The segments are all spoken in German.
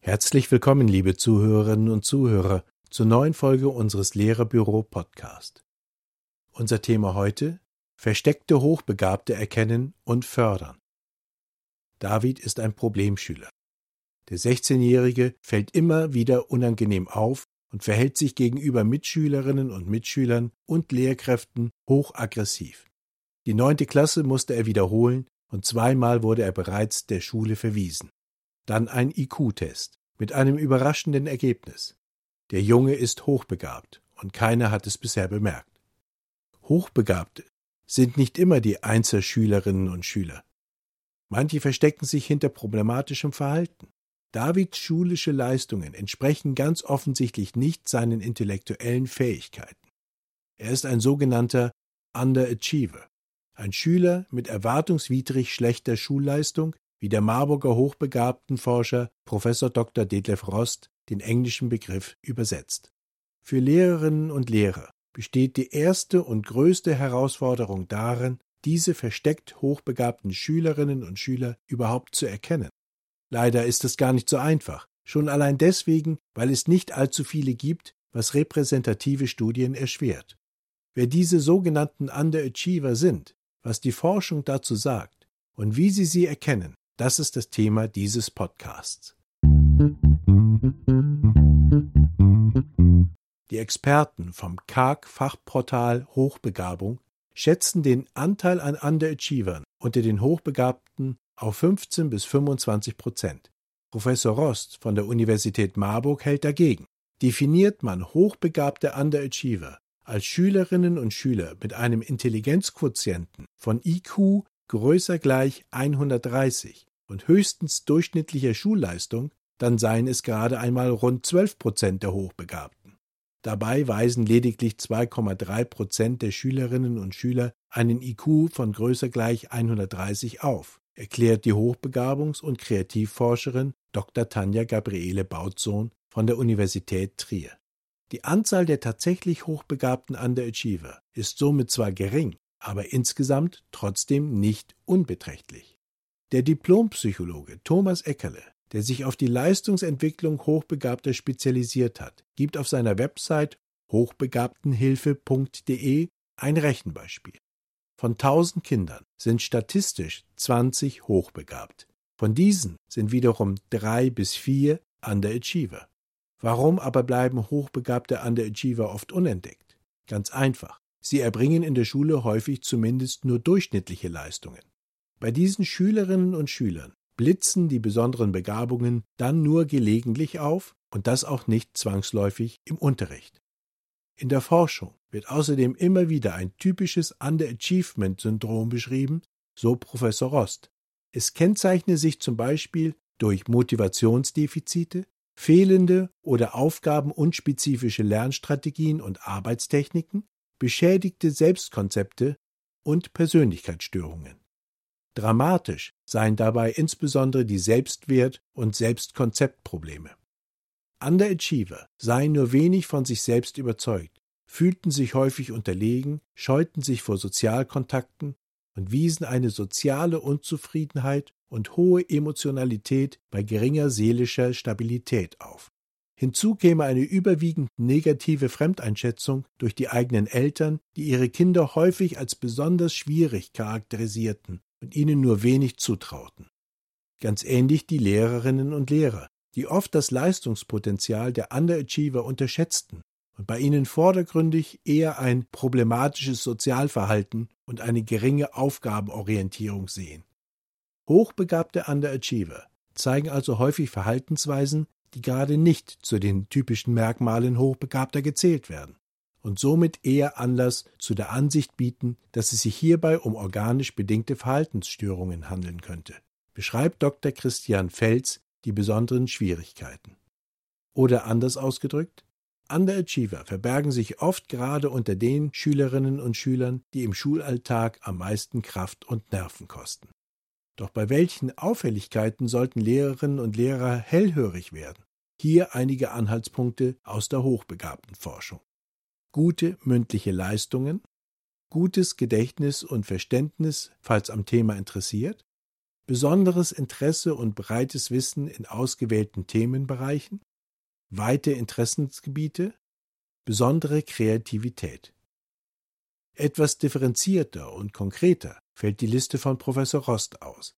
Herzlich willkommen, liebe Zuhörerinnen und Zuhörer, zur neuen Folge unseres Lehrerbüro Podcast. Unser Thema heute Versteckte Hochbegabte erkennen und fördern. David ist ein Problemschüler. Der 16-Jährige fällt immer wieder unangenehm auf und verhält sich gegenüber Mitschülerinnen und Mitschülern und Lehrkräften hochaggressiv. Die neunte Klasse musste er wiederholen und zweimal wurde er bereits der Schule verwiesen. Dann ein IQ-Test mit einem überraschenden Ergebnis. Der Junge ist hochbegabt und keiner hat es bisher bemerkt. Hochbegabte sind nicht immer die Einzelschülerinnen und Schüler. Manche verstecken sich hinter problematischem Verhalten. Davids schulische Leistungen entsprechen ganz offensichtlich nicht seinen intellektuellen Fähigkeiten. Er ist ein sogenannter Underachiever, ein Schüler mit erwartungswidrig schlechter Schulleistung, wie der Marburger hochbegabten Forscher Professor Dr. Detlef Rost den englischen Begriff übersetzt. Für Lehrerinnen und Lehrer besteht die erste und größte Herausforderung darin, diese versteckt hochbegabten Schülerinnen und Schüler überhaupt zu erkennen. Leider ist es gar nicht so einfach, schon allein deswegen, weil es nicht allzu viele gibt, was repräsentative Studien erschwert. Wer diese sogenannten Underachiever sind, was die Forschung dazu sagt und wie sie sie erkennen, das ist das Thema dieses Podcasts. Die Experten vom KAG-Fachportal Hochbegabung schätzen den Anteil an Underachievern unter den Hochbegabten auf 15 bis 25 Prozent. Professor Rost von der Universität Marburg hält dagegen. Definiert man hochbegabte Underachiever als Schülerinnen und Schüler mit einem Intelligenzquotienten von IQ größer gleich 130 und höchstens durchschnittlicher Schulleistung, dann seien es gerade einmal rund 12 Prozent der Hochbegabten. Dabei weisen lediglich 2,3 Prozent der Schülerinnen und Schüler einen IQ von größer gleich 130 auf, erklärt die Hochbegabungs- und Kreativforscherin Dr. Tanja Gabriele Bautsohn von der Universität Trier. Die Anzahl der tatsächlich hochbegabten Underachiever ist somit zwar gering, aber insgesamt trotzdem nicht unbeträchtlich. Der Diplompsychologe Thomas Eckerle der sich auf die Leistungsentwicklung Hochbegabter spezialisiert hat, gibt auf seiner Website hochbegabtenhilfe.de ein Rechenbeispiel. Von 1000 Kindern sind statistisch 20 hochbegabt. Von diesen sind wiederum drei bis vier Underachiever. Warum aber bleiben hochbegabte Underachiever oft unentdeckt? Ganz einfach. Sie erbringen in der Schule häufig zumindest nur durchschnittliche Leistungen. Bei diesen Schülerinnen und Schülern blitzen die besonderen Begabungen dann nur gelegentlich auf und das auch nicht zwangsläufig im Unterricht. In der Forschung wird außerdem immer wieder ein typisches Underachievement-Syndrom beschrieben, so Professor Rost. Es kennzeichne sich zum Beispiel durch Motivationsdefizite, fehlende oder aufgabenunspezifische Lernstrategien und Arbeitstechniken, beschädigte Selbstkonzepte und Persönlichkeitsstörungen. Dramatisch seien dabei insbesondere die Selbstwert- und Selbstkonzeptprobleme. Underachiever seien nur wenig von sich selbst überzeugt, fühlten sich häufig unterlegen, scheuten sich vor Sozialkontakten und wiesen eine soziale Unzufriedenheit und hohe Emotionalität bei geringer seelischer Stabilität auf. Hinzu käme eine überwiegend negative Fremdeinschätzung durch die eigenen Eltern, die ihre Kinder häufig als besonders schwierig charakterisierten und ihnen nur wenig zutrauten. Ganz ähnlich die Lehrerinnen und Lehrer, die oft das Leistungspotenzial der Underachiever unterschätzten und bei ihnen vordergründig eher ein problematisches Sozialverhalten und eine geringe Aufgabenorientierung sehen. Hochbegabte Underachiever zeigen also häufig Verhaltensweisen, die gerade nicht zu den typischen Merkmalen Hochbegabter gezählt werden und somit eher Anlass zu der Ansicht bieten, dass es sich hierbei um organisch bedingte Verhaltensstörungen handeln könnte, beschreibt Dr. Christian Fels die besonderen Schwierigkeiten. Oder anders ausgedrückt, Underachiever verbergen sich oft gerade unter den Schülerinnen und Schülern, die im Schulalltag am meisten Kraft und Nerven kosten. Doch bei welchen Auffälligkeiten sollten Lehrerinnen und Lehrer hellhörig werden? Hier einige Anhaltspunkte aus der hochbegabten Forschung gute mündliche Leistungen, gutes Gedächtnis und Verständnis, falls am Thema interessiert, besonderes Interesse und breites Wissen in ausgewählten Themenbereichen, weite Interessensgebiete, besondere Kreativität. Etwas differenzierter und konkreter fällt die Liste von Professor Rost aus.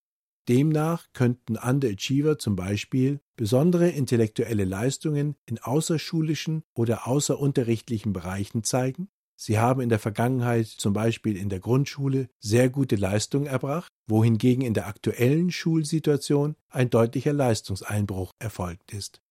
Demnach könnten Underachiever zum Beispiel besondere intellektuelle Leistungen in außerschulischen oder außerunterrichtlichen Bereichen zeigen. Sie haben in der Vergangenheit zum Beispiel in der Grundschule sehr gute Leistungen erbracht, wohingegen in der aktuellen Schulsituation ein deutlicher Leistungseinbruch erfolgt ist.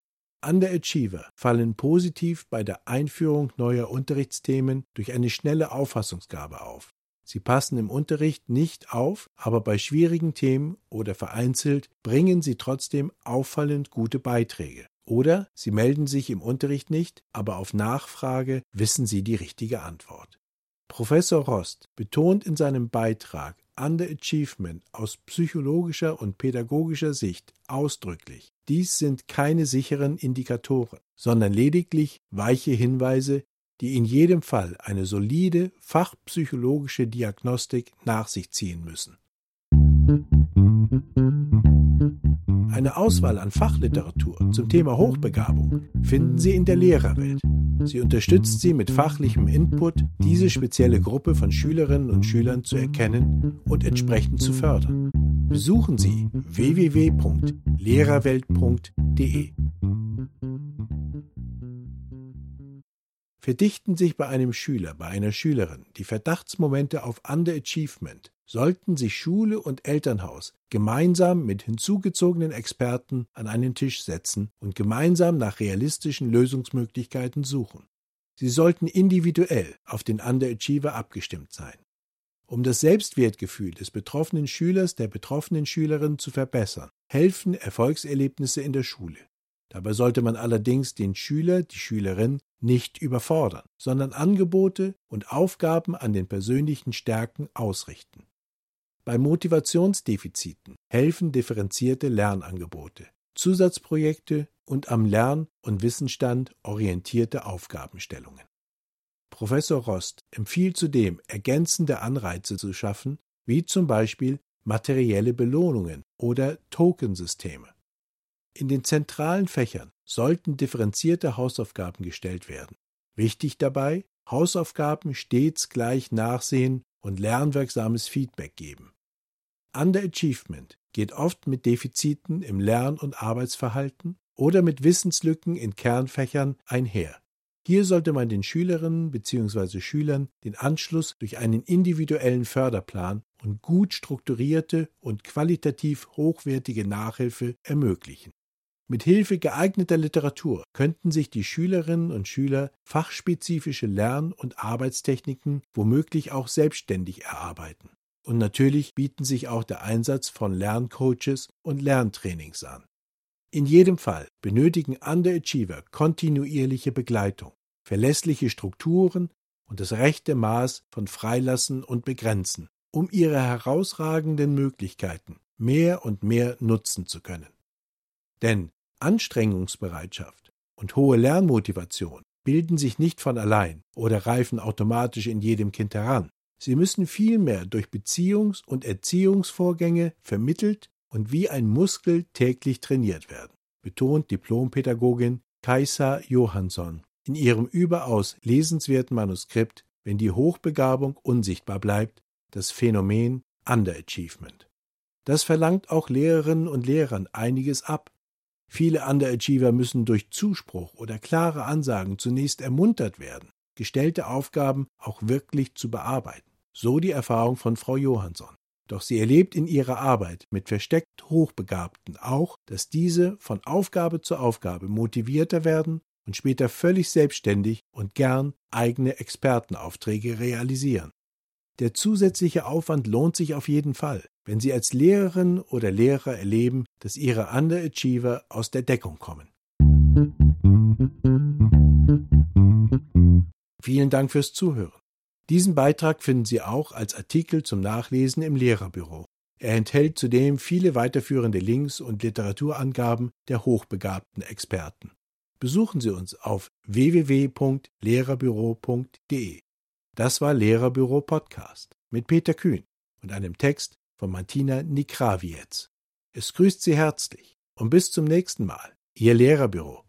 Underachiever fallen positiv bei der Einführung neuer Unterrichtsthemen durch eine schnelle Auffassungsgabe auf. Sie passen im Unterricht nicht auf, aber bei schwierigen Themen oder vereinzelt bringen sie trotzdem auffallend gute Beiträge. Oder sie melden sich im Unterricht nicht, aber auf Nachfrage wissen sie die richtige Antwort. Professor Rost betont in seinem Beitrag Underachievement aus psychologischer und pädagogischer Sicht ausdrücklich. Dies sind keine sicheren Indikatoren, sondern lediglich weiche Hinweise, die in jedem Fall eine solide fachpsychologische Diagnostik nach sich ziehen müssen. Eine Auswahl an Fachliteratur zum Thema Hochbegabung finden Sie in der Lehrerwelt. Sie unterstützt Sie mit fachlichem Input, diese spezielle Gruppe von Schülerinnen und Schülern zu erkennen und entsprechend zu fördern. Besuchen Sie www.lehrerwelt.de. Verdichten sich bei einem Schüler, bei einer Schülerin die Verdachtsmomente auf Underachievement, sollten sich Schule und Elternhaus gemeinsam mit hinzugezogenen Experten an einen Tisch setzen und gemeinsam nach realistischen Lösungsmöglichkeiten suchen. Sie sollten individuell auf den Underachiever abgestimmt sein. Um das Selbstwertgefühl des betroffenen Schülers, der betroffenen Schülerin zu verbessern, helfen Erfolgserlebnisse in der Schule. Dabei sollte man allerdings den Schüler, die Schülerin nicht überfordern, sondern Angebote und Aufgaben an den persönlichen Stärken ausrichten. Bei Motivationsdefiziten helfen differenzierte Lernangebote, Zusatzprojekte und am Lern- und Wissensstand orientierte Aufgabenstellungen. Professor Rost empfiehlt zudem, ergänzende Anreize zu schaffen, wie zum Beispiel materielle Belohnungen oder Tokensysteme. In den zentralen Fächern sollten differenzierte Hausaufgaben gestellt werden. Wichtig dabei, Hausaufgaben stets gleich nachsehen und lernwirksames Feedback geben. Underachievement geht oft mit Defiziten im Lern- und Arbeitsverhalten oder mit Wissenslücken in Kernfächern einher. Hier sollte man den Schülerinnen bzw. Schülern den Anschluss durch einen individuellen Förderplan und gut strukturierte und qualitativ hochwertige Nachhilfe ermöglichen. Mit Hilfe geeigneter Literatur könnten sich die Schülerinnen und Schüler fachspezifische Lern- und Arbeitstechniken womöglich auch selbstständig erarbeiten. Und natürlich bieten sich auch der Einsatz von Lerncoaches und Lerntrainings an. In jedem Fall benötigen Underachiever kontinuierliche Begleitung, verlässliche Strukturen und das rechte Maß von Freilassen und Begrenzen, um ihre herausragenden Möglichkeiten mehr und mehr nutzen zu können. Denn Anstrengungsbereitschaft und hohe Lernmotivation bilden sich nicht von allein oder reifen automatisch in jedem Kind heran. Sie müssen vielmehr durch Beziehungs- und Erziehungsvorgänge vermittelt und wie ein Muskel täglich trainiert werden, betont Diplompädagogin Kaisa Johansson in ihrem überaus lesenswerten Manuskript Wenn die Hochbegabung unsichtbar bleibt, das Phänomen Underachievement. Das verlangt auch Lehrerinnen und Lehrern einiges ab. Viele Underachiever müssen durch Zuspruch oder klare Ansagen zunächst ermuntert werden, gestellte Aufgaben auch wirklich zu bearbeiten. So die Erfahrung von Frau Johansson. Doch sie erlebt in ihrer Arbeit mit versteckt Hochbegabten auch, dass diese von Aufgabe zu Aufgabe motivierter werden und später völlig selbstständig und gern eigene Expertenaufträge realisieren. Der zusätzliche Aufwand lohnt sich auf jeden Fall, wenn Sie als Lehrerin oder Lehrer erleben, dass Ihre Underachiever aus der Deckung kommen. Vielen Dank fürs Zuhören. Diesen Beitrag finden Sie auch als Artikel zum Nachlesen im Lehrerbüro. Er enthält zudem viele weiterführende Links und Literaturangaben der hochbegabten Experten. Besuchen Sie uns auf www.lehrerbüro.de. Das war Lehrerbüro Podcast mit Peter Kühn und einem Text von Martina Nikravietz. Es grüßt Sie herzlich und bis zum nächsten Mal, Ihr Lehrerbüro.